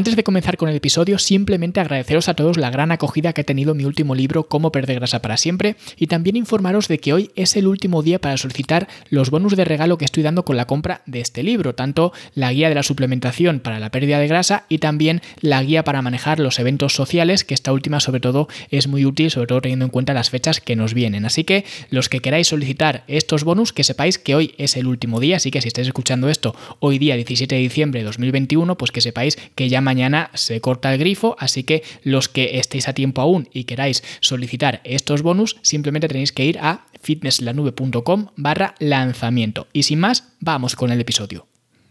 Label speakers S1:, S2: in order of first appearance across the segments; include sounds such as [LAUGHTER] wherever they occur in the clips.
S1: Antes de comenzar con el episodio, simplemente agradeceros a todos la gran acogida que ha tenido mi último libro, Cómo perder grasa para siempre, y también informaros de que hoy es el último día para solicitar los bonus de regalo que estoy dando con la compra de este libro, tanto la guía de la suplementación para la pérdida de grasa y también la guía para manejar los eventos sociales, que esta última sobre todo es muy útil, sobre todo teniendo en cuenta las fechas que nos vienen. Así que los que queráis solicitar estos bonus, que sepáis que hoy es el último día, así que si estáis escuchando esto hoy día 17 de diciembre de 2021, pues que sepáis que ya mañana se corta el grifo, así que los que estéis a tiempo aún y queráis solicitar estos bonus, simplemente tenéis que ir a fitnesslanube.com barra lanzamiento. Y sin más, vamos con el episodio.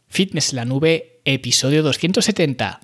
S1: Fitness la Nube, episodio 270.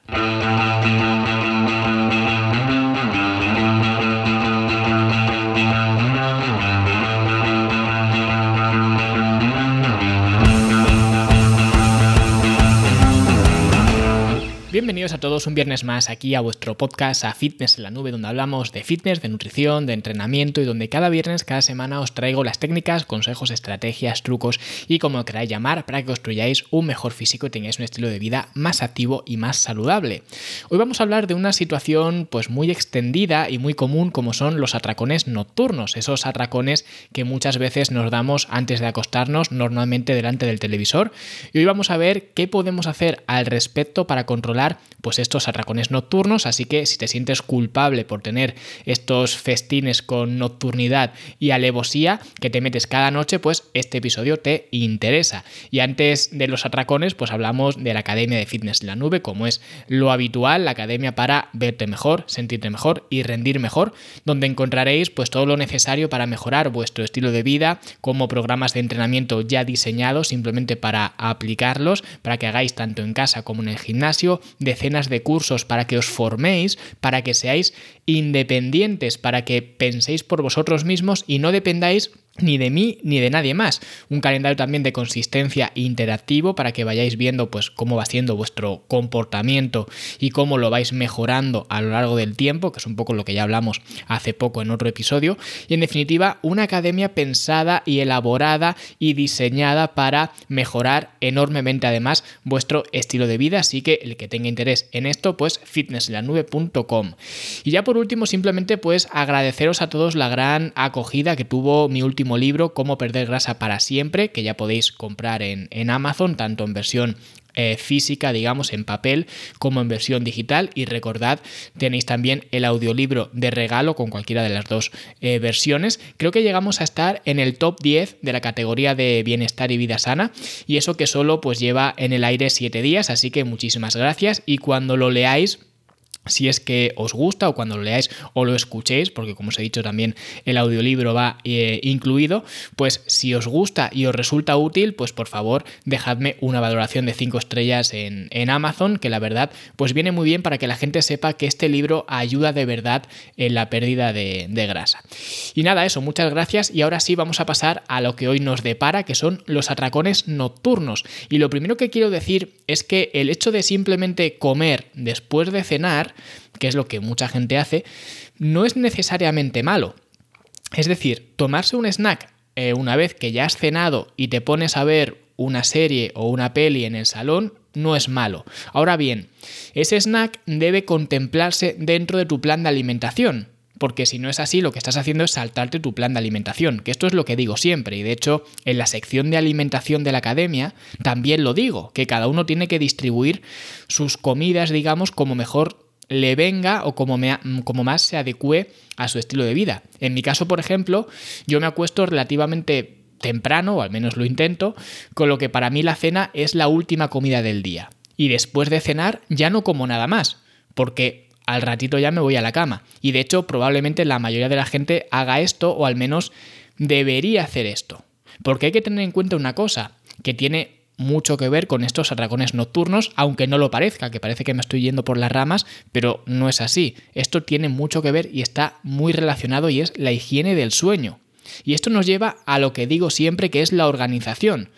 S1: Bienvenidos a todos un viernes más aquí a vuestro podcast a Fitness en la Nube, donde hablamos de fitness, de nutrición, de entrenamiento y donde cada viernes, cada semana os traigo las técnicas, consejos, estrategias, trucos y como queráis llamar para que construyáis un mejor físico y tengáis un estilo de vida más activo y más saludable. Hoy vamos a hablar de una situación pues muy extendida y muy común como son los atracones nocturnos, esos atracones que muchas veces nos damos antes de acostarnos, normalmente delante del televisor. Y hoy vamos a ver qué podemos hacer al respecto para controlar pues estos atracones nocturnos, así que si te sientes culpable por tener estos festines con nocturnidad y alevosía que te metes cada noche, pues este episodio te interesa. Y antes de los atracones, pues hablamos de la Academia de Fitness en la Nube, como es lo habitual, la academia para verte mejor, sentirte mejor y rendir mejor, donde encontraréis pues todo lo necesario para mejorar vuestro estilo de vida, como programas de entrenamiento ya diseñados simplemente para aplicarlos, para que hagáis tanto en casa como en el gimnasio, decenas de cursos para que os forméis, para que seáis independientes, para que penséis por vosotros mismos y no dependáis ni de mí ni de nadie más. Un calendario también de consistencia interactivo para que vayáis viendo pues cómo va siendo vuestro comportamiento y cómo lo vais mejorando a lo largo del tiempo, que es un poco lo que ya hablamos hace poco en otro episodio. Y en definitiva, una academia pensada y elaborada y diseñada para mejorar enormemente además vuestro estilo de vida. Así que el que tenga interés en esto, pues fitnesslanube.com. Y ya por último, simplemente pues agradeceros a todos la gran acogida que tuvo mi último libro, Cómo perder grasa para siempre, que ya podéis comprar en, Amazon, tanto en versión eh, física, digamos, en papel, como en versión digital. Y recordad, tenéis también el audiolibro de regalo con cualquiera de las dos eh, versiones. Creo que llegamos a estar en el top 10 de la categoría de bienestar y vida sana. Y eso que solo pues lleva en el aire 7 días. Así que muchísimas gracias. Y cuando lo leáis, si es que os gusta o cuando lo leáis o lo escuchéis, porque como os he dicho también el audiolibro va eh, incluido, pues si os gusta y os resulta útil, pues por favor dejadme una valoración de 5 estrellas en, Amazon, que la verdad pues viene muy bien para que la gente sepa que este libro ayuda de verdad en la pérdida de, de grasa. Y nada, eso, muchas gracias y ahora sí vamos a pasar a lo que hoy nos depara, que son los atracones nocturnos. Y lo primero que quiero decir es que el hecho de simplemente comer después de cenar, que es lo que mucha gente hace, no es necesariamente malo. Es decir, tomarse un snack eh, una vez que ya has cenado y te pones a ver una serie o una peli en el salón, no es malo. Ahora bien, ese snack debe contemplarse dentro de tu plan de alimentación. Porque si no es así, lo que estás haciendo es saltarte tu plan de alimentación, que esto es lo que digo siempre, y de hecho en la sección de alimentación de la academia también lo digo, que cada uno tiene que distribuir sus comidas, digamos, como mejor le venga o como, más se adecue a su estilo de vida. En mi caso, por ejemplo, yo me acuesto relativamente temprano, o al menos lo intento, con lo que para mí la cena es la última comida del día. Y después de cenar ya no como nada más, porque al ratito ya me voy a la cama. Y de hecho probablemente la mayoría de la gente haga esto o al menos debería hacer esto. Porque hay que tener en cuenta una cosa, que tiene mucho que ver con estos atracones nocturnos, aunque no lo parezca, que parece que me estoy yendo por las ramas, pero no es así. Esto tiene mucho que ver y está muy relacionado y es la higiene del sueño. Y esto nos lleva a lo que digo siempre que es la organización,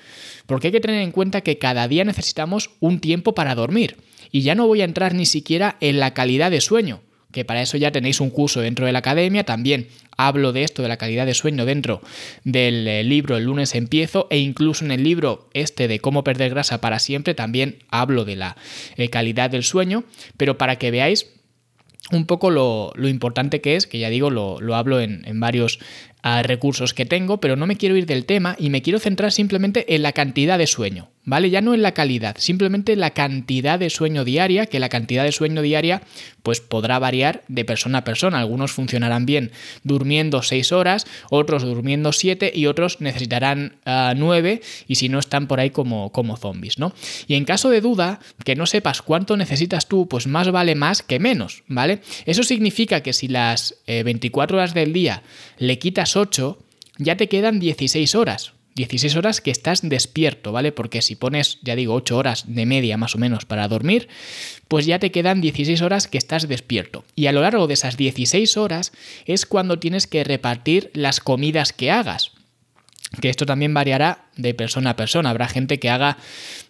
S1: porque hay que tener en cuenta que cada día necesitamos un tiempo para dormir. Y ya no voy a entrar ni siquiera en la calidad de sueño, que para eso ya tenéis un curso dentro de la academia, también hablo de esto, de la calidad de sueño dentro del eh, libro El lunes empiezo e incluso en el libro este de cómo perder grasa para siempre también hablo de la eh, calidad del sueño, pero para que veáis un poco lo, importante que es, que ya digo, lo, hablo en, en varios recursos que tengo, pero no me quiero ir del tema y me quiero centrar simplemente en la cantidad de sueño, ¿vale? Ya no en la calidad, simplemente la cantidad de sueño diaria, que la cantidad de sueño diaria pues podrá variar de persona a persona. Algunos funcionarán bien durmiendo 6 horas, otros durmiendo 7 y otros necesitarán 9 ah, y si no están por ahí como, como zombies, ¿no? Y en caso de duda, que no sepas cuánto necesitas tú, pues más vale más que menos, ¿vale? Eso significa que si las 24 eh, horas del día le quitas 8, ya te quedan 16 horas. 16 horas que estás despierto, ¿vale? Porque si pones, ya digo, 8 horas de media más o menos para dormir, pues ya te quedan 16 horas que estás despierto. Y a lo largo de esas 16 horas es cuando tienes que repartir las comidas que hagas. Que esto también variará de persona a persona. Habrá gente que haga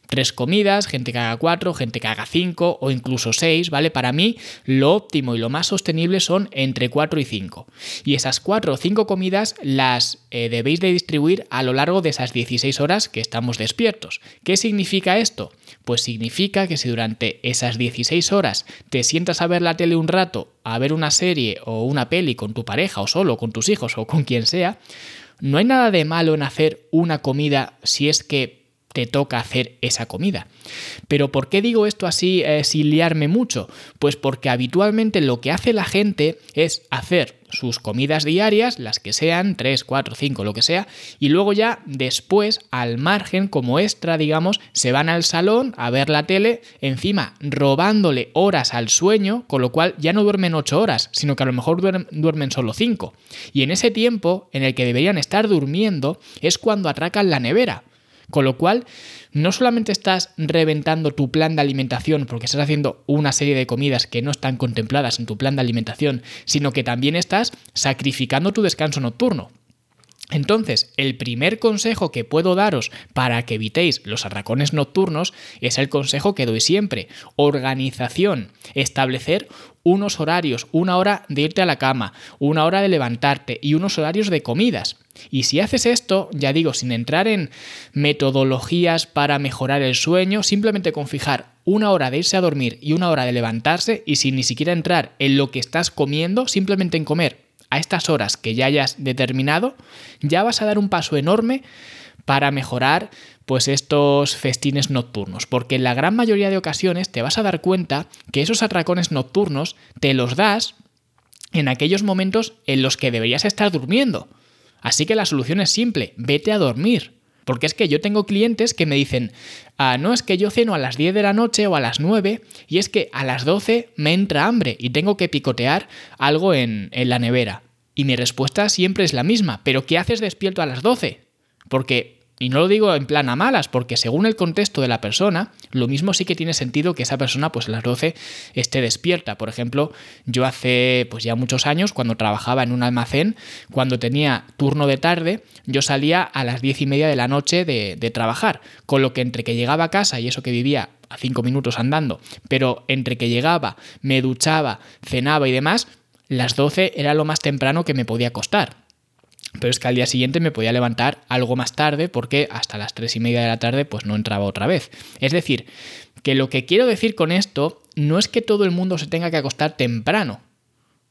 S1: tres comidas, gente que haga cuatro, gente que haga cinco o incluso seis, ¿vale? Para mí lo óptimo y lo más sostenible son entre cuatro y cinco. Y esas cuatro o cinco comidas las eh, debéis de distribuir a lo largo de esas 16 horas que estamos despiertos. ¿Qué significa esto? Pues significa que si durante esas 16 horas te sientas a ver la tele un rato, a ver una serie o una peli con tu pareja o solo, con tus hijos o con quien sea, no hay nada de malo en hacer una comida si es que te toca hacer esa comida. Pero ¿por qué digo esto así eh, sin liarme mucho? Pues porque habitualmente lo que hace la gente es hacer sus comidas diarias, las que sean, 3, 4, 5, lo que sea, y luego ya después, al margen, como extra, digamos, se van al salón a ver la tele, encima robándole horas al sueño, con lo cual ya no duermen 8 horas, sino que a lo mejor duermen, duermen solo 5. Y en ese tiempo en el que deberían estar durmiendo es cuando atracan la nevera. Con lo cual, no solamente estás reventando tu plan de alimentación porque estás haciendo una serie de comidas que no están contempladas en tu plan de alimentación, sino que también estás sacrificando tu descanso nocturno. Entonces, el primer consejo que puedo daros para que evitéis los arracones nocturnos es el consejo que doy siempre. Organización. Establecer unos horarios, una hora de irte a la cama, una hora de levantarte y unos horarios de comidas. Y si haces esto, ya digo, sin entrar en metodologías para mejorar el sueño, simplemente con fijar una hora de irse a dormir y una hora de levantarse y sin ni siquiera entrar en lo que estás comiendo, simplemente en comer a estas horas que ya hayas determinado, ya vas a dar un paso enorme para mejorar pues estos festines nocturnos, porque en la gran mayoría de ocasiones te vas a dar cuenta que esos atracones nocturnos te los das en aquellos momentos en los que deberías estar durmiendo. Así que la solución es simple, vete a dormir. Porque es que yo tengo clientes que me dicen, ah, no es que yo ceno a las 10 de la noche o a las 9 y es que a las 12 me entra hambre y tengo que picotear algo en, en la nevera. Y mi respuesta siempre es la misma, pero ¿qué haces despierto a las 12? Porque y no lo digo en plan a malas, porque según el contexto de la persona, lo mismo sí que tiene sentido que esa persona pues a las 12 esté despierta. Por ejemplo, yo hace pues ya muchos años, cuando trabajaba en un almacén, cuando tenía turno de tarde, yo salía a las 10 y media de la noche de, trabajar. Con lo que entre que llegaba a casa y eso que vivía a 5 minutos andando, pero entre que llegaba, me duchaba, cenaba y demás, las 12 era lo más temprano que me podía costar pero es que al día siguiente me podía levantar algo más tarde porque hasta las tres y media de la tarde pues no entraba otra vez. Es decir, que lo que quiero decir con esto no es que todo el mundo se tenga que acostar temprano,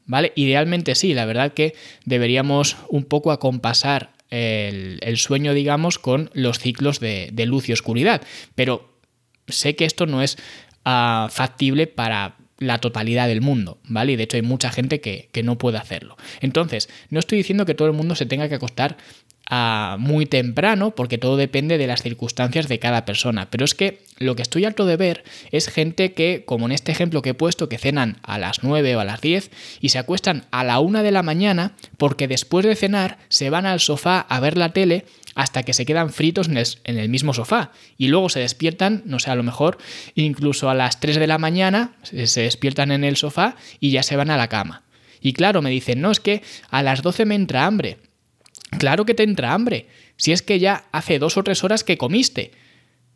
S1: ¿vale? Idealmente sí, la verdad que deberíamos un poco acompasar el, sueño, digamos, con los ciclos de, luz y oscuridad, pero sé que esto no es ah, factible para la totalidad del mundo, ¿vale? Y de hecho hay mucha gente que, no puede hacerlo. Entonces, no estoy diciendo que todo el mundo se tenga que acostar a muy temprano, porque todo depende de las circunstancias de cada persona. Pero es que lo que estoy harto de ver es gente que, como en este ejemplo que he puesto, que cenan a las 9 o a las 10 y se acuestan a la 1 de la mañana porque después de cenar se van al sofá a ver la tele hasta que se quedan fritos en el, mismo sofá. Y luego se despiertan, no sé, a lo mejor incluso a las 3 de la mañana se despiertan en el sofá y ya se van a la cama. Y claro, me dicen, no, es que a las 12 me entra hambre. Claro que te entra hambre, si es que ya hace dos o tres horas que comiste.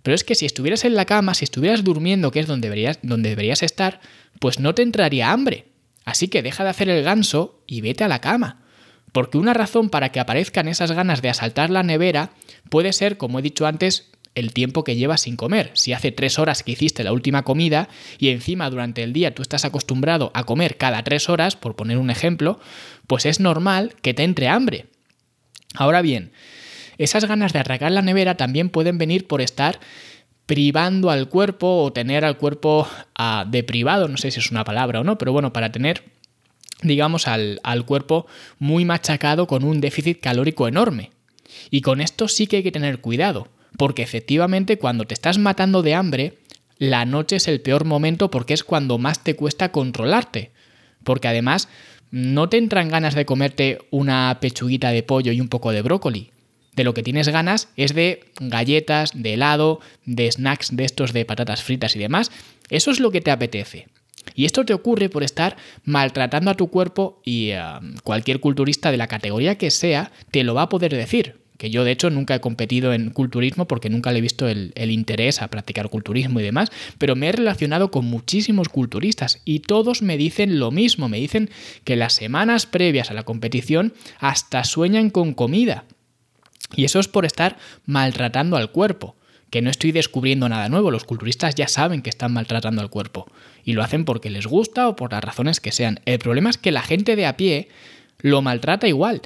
S1: Pero es que si estuvieras en la cama, si estuvieras durmiendo, que es donde donde deberías estar, pues no te entraría hambre. Así que deja de hacer el ganso y vete a la cama. Porque una razón para que aparezcan esas ganas de asaltar la nevera puede ser, como he dicho antes, el tiempo que llevas sin comer. Si hace tres horas que hiciste la última comida y encima durante el día tú estás acostumbrado a comer cada tres horas, por poner un ejemplo, pues es normal que te entre hambre. Ahora bien, esas ganas de arrancar la nevera también pueden venir por estar privando al cuerpo o tener al cuerpo uh, deprivado, no sé si es una palabra o no, pero bueno, para tener, digamos, al, al cuerpo muy machacado con un déficit calórico enorme. Y con esto sí que hay que tener cuidado porque efectivamente cuando te estás matando de hambre, la noche es el peor momento porque es cuando más te cuesta controlarte. Porque además no te entran ganas de comerte una pechuguita de pollo y un poco de brócoli. De lo que tienes ganas es de galletas, de helado, de snacks de estos de patatas fritas y demás. Eso es lo que te apetece. Y esto te ocurre por estar maltratando a tu cuerpo y eh, cualquier culturista de la categoría que sea te lo va a poder decir. Que yo de hecho nunca he competido en culturismo porque nunca le he visto el, interés a practicar culturismo y demás, pero me he relacionado con muchísimos culturistas y todos me dicen lo mismo, me dicen que las semanas previas a la competición hasta sueñan con comida. Y eso es por estar maltratando al cuerpo que no estoy descubriendo nada nuevo, los culturistas ya saben que están maltratando al cuerpo y lo hacen porque les gusta o por las razones que sean. El problema es que la gente de a pie lo maltrata igual.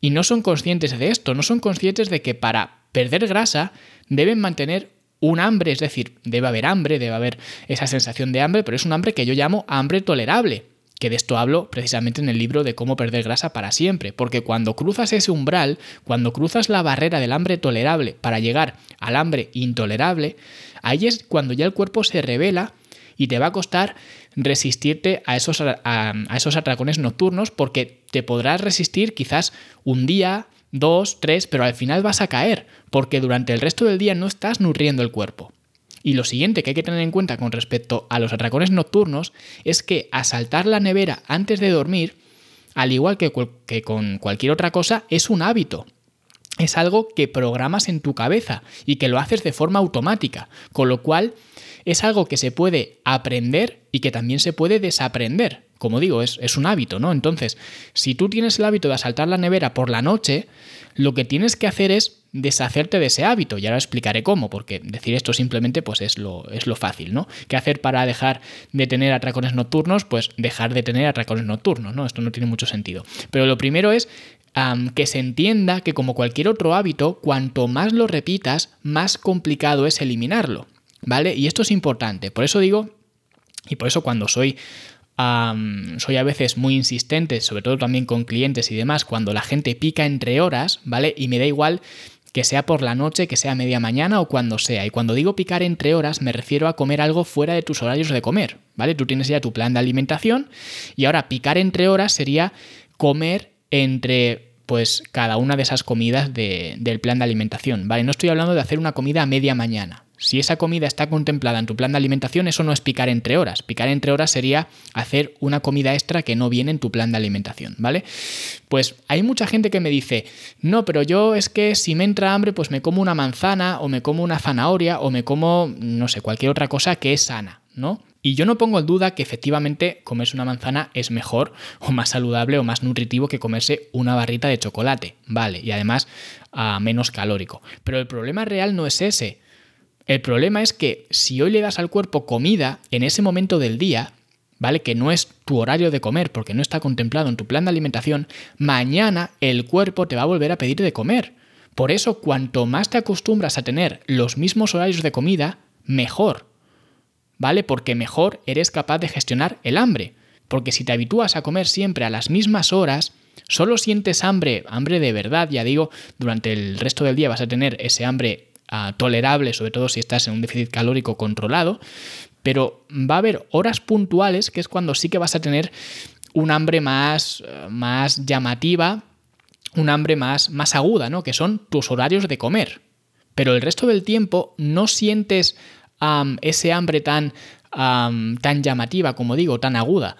S1: Y no son conscientes de esto, no son conscientes de que para perder grasa deben mantener un hambre, es decir, debe haber hambre, debe haber esa sensación de hambre, pero es un hambre que yo llamo hambre tolerable, que de esto hablo precisamente en el libro de cómo perder grasa para siempre, porque cuando cruzas ese umbral, cuando cruzas la barrera del hambre tolerable para llegar al hambre intolerable, ahí es cuando ya el cuerpo se revela y te va a costar resistirte a esos, a, esos atracones nocturnos porque te podrás resistir quizás un día, dos, tres, pero al final vas a caer porque durante el resto del día no estás nutriendo el cuerpo. Y lo siguiente que hay que tener en cuenta con respecto a los atracones nocturnos es que asaltar la nevera antes de dormir, al igual que, que con cualquier otra cosa, es un hábito es algo que programas en tu cabeza y que lo haces de forma automática, con lo cual es algo que se puede aprender y que también se puede desaprender. Como digo, es, es, un hábito, ¿no? Entonces, si tú tienes el hábito de asaltar la nevera por la noche, lo que tienes que hacer es deshacerte de ese hábito. Y ahora explicaré cómo, porque decir esto simplemente pues es lo, es lo fácil, ¿no? ¿Qué hacer para dejar de tener atracones nocturnos? Pues dejar de tener atracones nocturnos, ¿no? Esto no tiene mucho sentido. Pero lo primero es que se entienda que como cualquier otro hábito, cuanto más lo repitas, más complicado es eliminarlo. ¿Vale? Y esto es importante. Por eso digo, y por eso cuando soy soy a veces muy insistente, sobre todo también con clientes y demás, cuando la gente pica entre horas, ¿vale? Y me da igual que sea por la noche, que sea media mañana o cuando sea. Y cuando digo picar entre horas, me refiero a comer algo fuera de tus horarios de comer, ¿vale? Tú tienes ya tu plan de alimentación y ahora picar entre horas sería comer entre pues cada una de esas comidas del plan de alimentación, ¿vale? No estoy hablando de hacer una comida a media mañana, si esa comida está contemplada en tu plan de alimentación, eso no es picar entre horas. Picar entre horas sería hacer una comida extra que no viene en tu plan de alimentación, ¿vale? Pues hay mucha gente que me dice, no, pero yo es que si me entra hambre, pues me como una manzana o me como una zanahoria o me como, no sé, cualquier otra cosa que es sana, ¿no? Y yo no pongo en duda que efectivamente comerse una manzana es mejor o más saludable o más nutritivo que comerse una barrita de chocolate, ¿vale? Y además a menos calórico. Pero el problema real no es ese. El problema es que si hoy le das al cuerpo comida en ese momento del día, ¿vale? Que no es tu horario de comer porque no está contemplado en tu plan de alimentación, mañana el cuerpo te va a volver a pedir de comer. Por eso, cuanto más te acostumbras a tener los mismos horarios de comida, mejor. ¿Vale? Porque mejor eres capaz de gestionar el hambre. Porque si te habitúas a comer siempre a las mismas horas, solo sientes hambre, hambre de verdad, ya digo, durante el resto del día vas a tener ese hambre tolerable, sobre todo si estás en un déficit calórico controlado, pero va a haber horas puntuales que es cuando sí que vas a tener un hambre más, más llamativa, un hambre más, más aguda, ¿no? que son tus horarios de comer. Pero el resto del tiempo no sientes ese hambre tan, tan llamativa, como digo, tan aguda.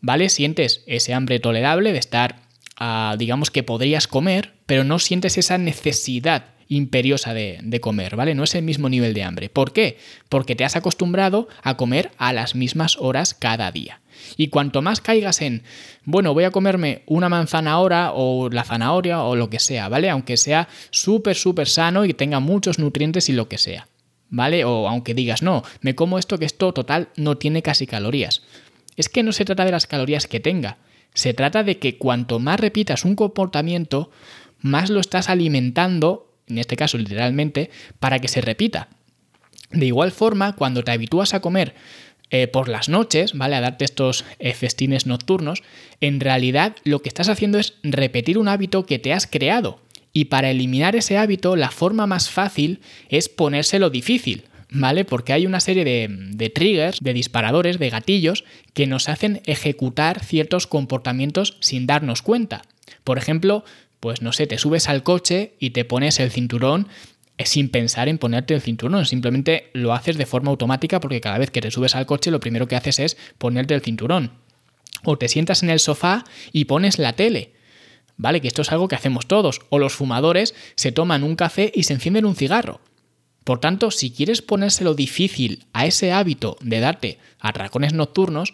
S1: ¿Vale? Sientes ese hambre tolerable de estar, ah, digamos que podrías comer, pero no sientes esa necesidad imperiosa de, comer, ¿vale? No es el mismo nivel de hambre. ¿Por qué? Porque te has acostumbrado a comer a las mismas horas cada día. Y cuanto más caigas en, bueno, voy a comerme una manzana ahora o la zanahoria o lo que sea, ¿vale? Aunque sea súper, súper sano y tenga muchos nutrientes y lo que sea, ¿vale? O aunque digas, no, me como esto que esto total no tiene casi calorías. Es que no se trata de las calorías que tenga, se trata de que cuanto más repitas un comportamiento, más lo estás alimentando, en este caso literalmente, para que se repita. De igual forma, cuando te habitúas a comer eh, por las noches, ¿vale? A darte estos eh, festines nocturnos, en realidad lo que estás haciendo es repetir un hábito que te has creado. Y para eliminar ese hábito, la forma más fácil es ponérselo difícil, ¿vale? Porque hay una serie de, de, triggers, de disparadores, de gatillos, que nos hacen ejecutar ciertos comportamientos sin darnos cuenta. Por ejemplo, pues no sé, te subes al coche y te pones el cinturón sin pensar en ponerte el cinturón, simplemente lo haces de forma automática porque cada vez que te subes al coche lo primero que haces es ponerte el cinturón. O te sientas en el sofá y pones la tele. ¿Vale? Que esto es algo que hacemos todos. O los fumadores se toman un café y se encienden un cigarro. Por tanto, si quieres ponérselo difícil a ese hábito de darte atracones nocturnos,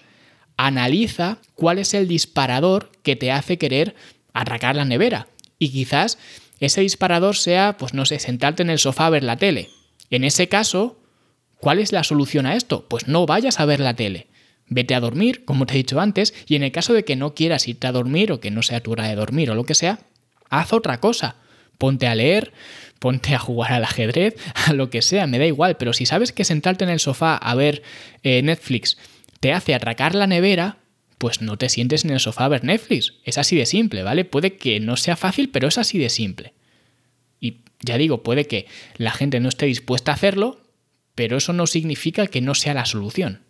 S1: analiza cuál es el disparador que te hace querer atracar la nevera. Y quizás ese disparador sea, pues no sé, sentarte en el sofá a ver la tele. En ese caso, ¿cuál es la solución a esto? Pues no vayas a ver la tele. Vete a dormir, como te he dicho antes, y en el caso de que no quieras irte a dormir o que no sea tu hora de dormir o lo que sea, haz otra cosa. Ponte a leer, ponte a jugar al ajedrez, [LAUGHS] a lo que sea, me da igual, pero si sabes que sentarte en el sofá a ver eh, Netflix te hace atracar la nevera, pues no te sientes en el sofá a ver Netflix. Es así de simple, ¿vale? Puede que no sea fácil, pero es así de simple. Y ya digo, puede que la gente no esté dispuesta a hacerlo, pero eso no significa que no sea la solución.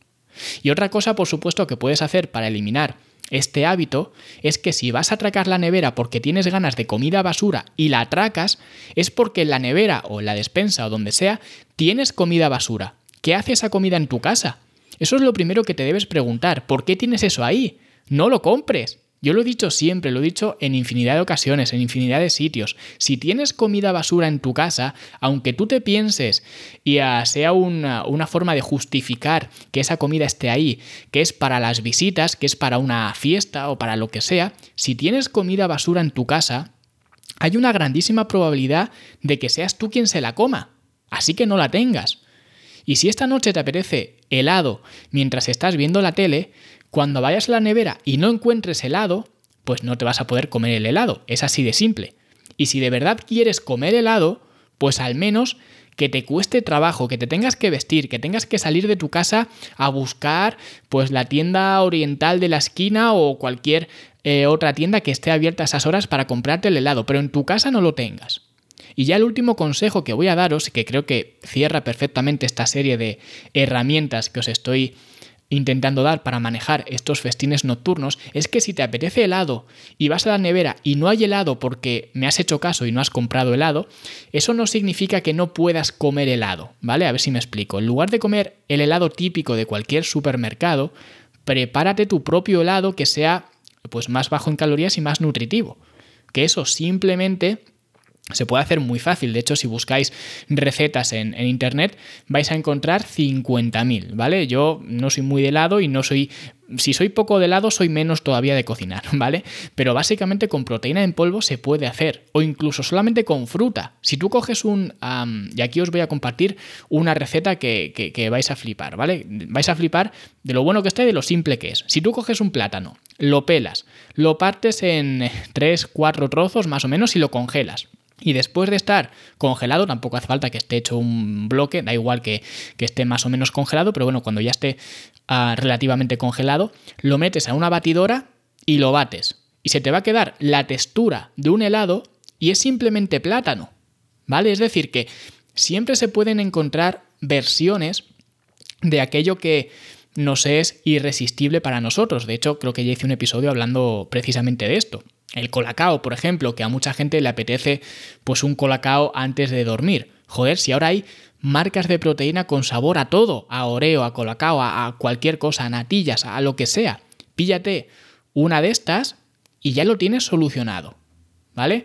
S1: Y otra cosa, por supuesto, que puedes hacer para eliminar este hábito es que si vas a atracar la nevera porque tienes ganas de comida basura y la atracas, es porque en la nevera o en la despensa o donde sea tienes comida basura. ¿Qué hace esa comida en tu casa? Eso es lo primero que te debes preguntar. ¿Por qué tienes eso ahí? No lo compres. Yo lo he dicho siempre, lo he dicho en infinidad de ocasiones, en infinidad de sitios. Si tienes comida basura en tu casa, aunque tú te pienses y sea una, una, forma de justificar que esa comida esté ahí, que es para las visitas, que es para una fiesta o para lo que sea, si tienes comida basura en tu casa, hay una grandísima probabilidad de que seas tú quien se la coma. Así que no la tengas. Y si esta noche te apetece helado mientras estás viendo la tele, cuando vayas a la nevera y no encuentres helado, pues no te vas a poder comer el helado. Es así de simple. Y si de verdad quieres comer helado, pues al menos que te cueste trabajo, que te tengas que vestir, que tengas que salir de tu casa a buscar pues la tienda oriental de la esquina o cualquier eh, otra tienda que esté abierta a esas horas para comprarte el helado, pero en tu casa no lo tengas. Y ya el último consejo que voy a daros, que creo que cierra perfectamente esta serie de herramientas que os estoy intentando dar para manejar estos festines nocturnos es que si te apetece helado y vas a la nevera y no hay helado porque me has hecho caso y no has comprado helado, eso no significa que no puedas comer helado, ¿vale? A ver si me explico. En lugar de comer el helado típico de cualquier supermercado, prepárate tu propio helado que sea pues más bajo en calorías y más nutritivo. Que eso simplemente se puede hacer muy fácil. De hecho, si buscáis recetas en, internet, vais a encontrar 50.000, ¿vale? Yo no soy muy de helado y no soy. Si soy poco de helado, soy menos todavía de cocinar, [LAUGHS] ¿vale? Pero básicamente con proteína en polvo se puede hacer. O incluso solamente con fruta. Si tú coges un. y aquí os voy a compartir una receta que, que vais a flipar, ¿vale? Vais a flipar de lo bueno que está y de lo simple que es. Si tú coges un plátano, lo pelas, lo partes en 3, 4 trozos más o menos y lo congelas. Y después de estar congelado, tampoco hace falta que esté hecho un bloque, da igual que, esté más o menos congelado, pero bueno, cuando ya esté ah, relativamente congelado, lo metes a una batidora y lo bates. Y se te va a quedar la textura de un helado y es simplemente plátano. ¿Vale? Es decir, que siempre se pueden encontrar versiones de aquello que nos es irresistible para nosotros. De hecho, creo que ya hice un episodio hablando precisamente de esto. El colacao, por ejemplo, que a mucha gente le apetece pues un colacao antes de dormir. Joder, si ahora hay marcas de proteína con sabor a todo, a oreo, a colacao, a, cualquier cosa, a natillas, a lo que sea. Píllate una de estas y ya lo tienes solucionado. ¿Vale?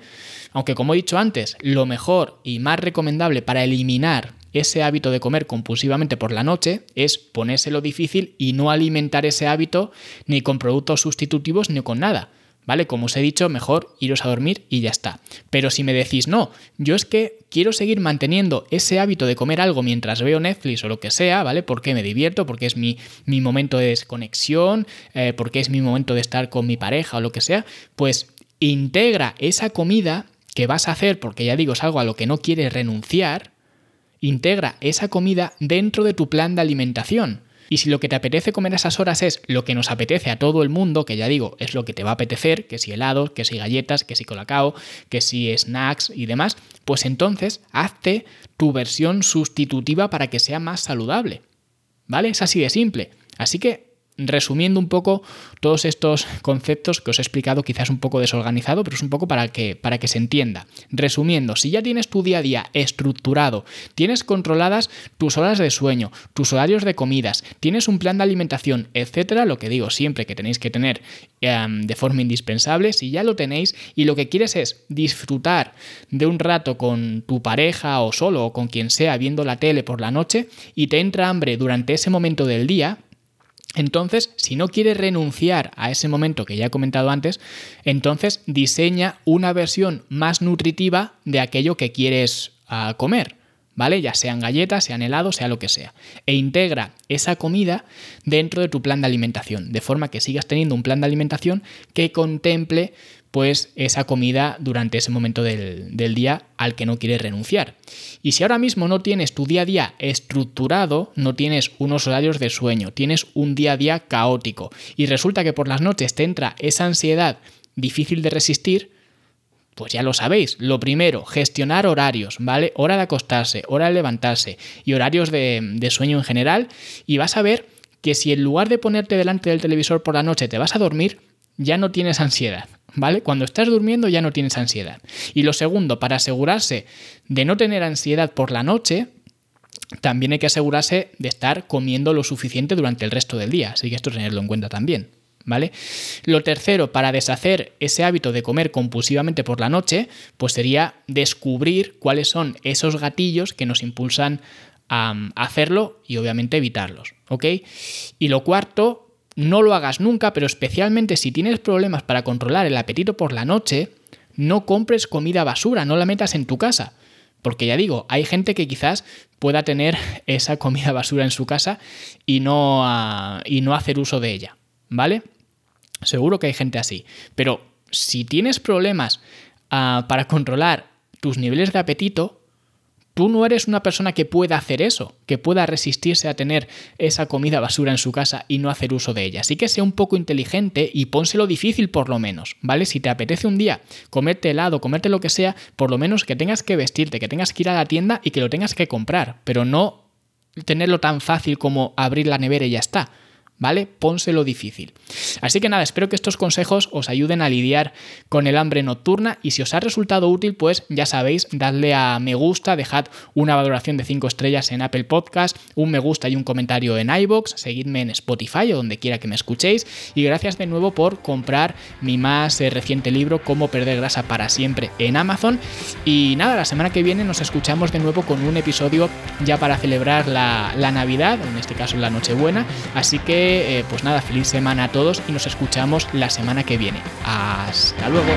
S1: Aunque como he dicho antes, lo mejor y más recomendable para eliminar ese hábito de comer compulsivamente por la noche es ponérselo difícil y no alimentar ese hábito ni con productos sustitutivos ni con nada. ¿Vale? Como os he dicho, mejor iros a dormir y ya está. Pero si me decís, no, yo es que quiero seguir manteniendo ese hábito de comer algo mientras veo Netflix o lo que sea, ¿vale? Porque me divierto, porque es mi, mi momento de desconexión, eh, porque es mi momento de estar con mi pareja o lo que sea, pues integra esa comida que vas a hacer, porque ya digo, es algo a lo que no quieres renunciar, integra esa comida dentro de tu plan de alimentación. Y si lo que te apetece comer a esas horas es lo que nos apetece a todo el mundo, que ya digo, es lo que te va a apetecer, que si helados, que si galletas, que si colacao, que si snacks y demás, pues entonces hazte tu versión sustitutiva para que sea más saludable. ¿Vale? Es así de simple. Así que resumiendo un poco todos estos conceptos que os he explicado, quizás un poco desorganizado, pero es un poco para que, para que se entienda. Resumiendo, si ya tienes tu día a día estructurado, tienes controladas tus horas de sueño, tus horarios de comidas, tienes un plan de alimentación, etcétera, lo que digo siempre que tenéis que tener em, de forma indispensable, si ya lo tenéis y lo que quieres es disfrutar de un rato con tu pareja o solo o con quien sea viendo la tele por la noche y te entra hambre durante ese momento del día, entonces, si no quieres renunciar a ese momento que ya he comentado antes, entonces diseña una versión más nutritiva de aquello que quieres ah, comer. ¿Vale? Ya sean galletas, sean helados, sea lo que sea. E integra esa comida dentro de tu plan de alimentación, de forma que sigas teniendo un plan de alimentación que contemple pues esa comida durante ese momento del, día al que no quieres renunciar. Y si ahora mismo no tienes tu día a día estructurado, no tienes unos horarios de sueño, tienes un día a día caótico y resulta que por las noches te entra esa ansiedad difícil de resistir, pues ya lo sabéis. Lo primero, gestionar horarios, ¿vale? Hora de acostarse, hora de levantarse y horarios de, de sueño en general. Y vas a ver que si en lugar de ponerte delante del televisor por la noche te vas a dormir, ya no tienes ansiedad. ¿Vale? Cuando estás durmiendo ya no tienes ansiedad. Y lo segundo, para asegurarse de no tener ansiedad por la noche, también hay que asegurarse de estar comiendo lo suficiente durante el resto del día, así que esto tenerlo en cuenta también. ¿Vale? Lo tercero, para deshacer ese hábito de comer compulsivamente por la noche, pues sería descubrir cuáles son esos gatillos que nos impulsan a hacerlo y obviamente evitarlos. ¿Ok? Y lo cuarto, no lo hagas nunca, pero especialmente si tienes problemas para controlar el apetito por la noche, no compres comida basura, no la metas en tu casa. Porque ya digo, hay gente que quizás pueda tener [LAUGHS] esa comida basura en su casa y no, ah, y no hacer uso de ella, ¿vale? Seguro que hay gente así. Pero si tienes problemas ah, para controlar tus niveles de apetito, Tú no eres una persona que pueda hacer eso, que pueda resistirse a tener esa comida basura en su casa y no hacer uso de ella. Así que sea un poco inteligente y pónselo difícil por lo menos, ¿vale? Si te apetece un día comerte helado, comerte lo que sea, por lo menos que tengas que vestirte, que tengas que ir a la tienda y que lo tengas que comprar, pero no tenerlo tan fácil como abrir la nevera y ya está. ¿Vale? Pónselo difícil. Así que nada, espero que estos consejos os ayuden a lidiar con el hambre nocturna y si os ha resultado útil, pues ya sabéis, dadle a me gusta, dejad una valoración de 5 estrellas en Apple Podcast, un me gusta y un comentario en iBox, seguidme en Spotify o donde quiera que me escuchéis y gracias de nuevo por comprar mi más eh, reciente libro Cómo perder grasa para siempre en Amazon y nada, la semana que viene nos escuchamos de nuevo con un episodio ya para celebrar la, la Navidad, en este caso la Nochebuena, así eh, pues nada, feliz semana a todos y nos escuchamos la semana que viene. Hasta luego.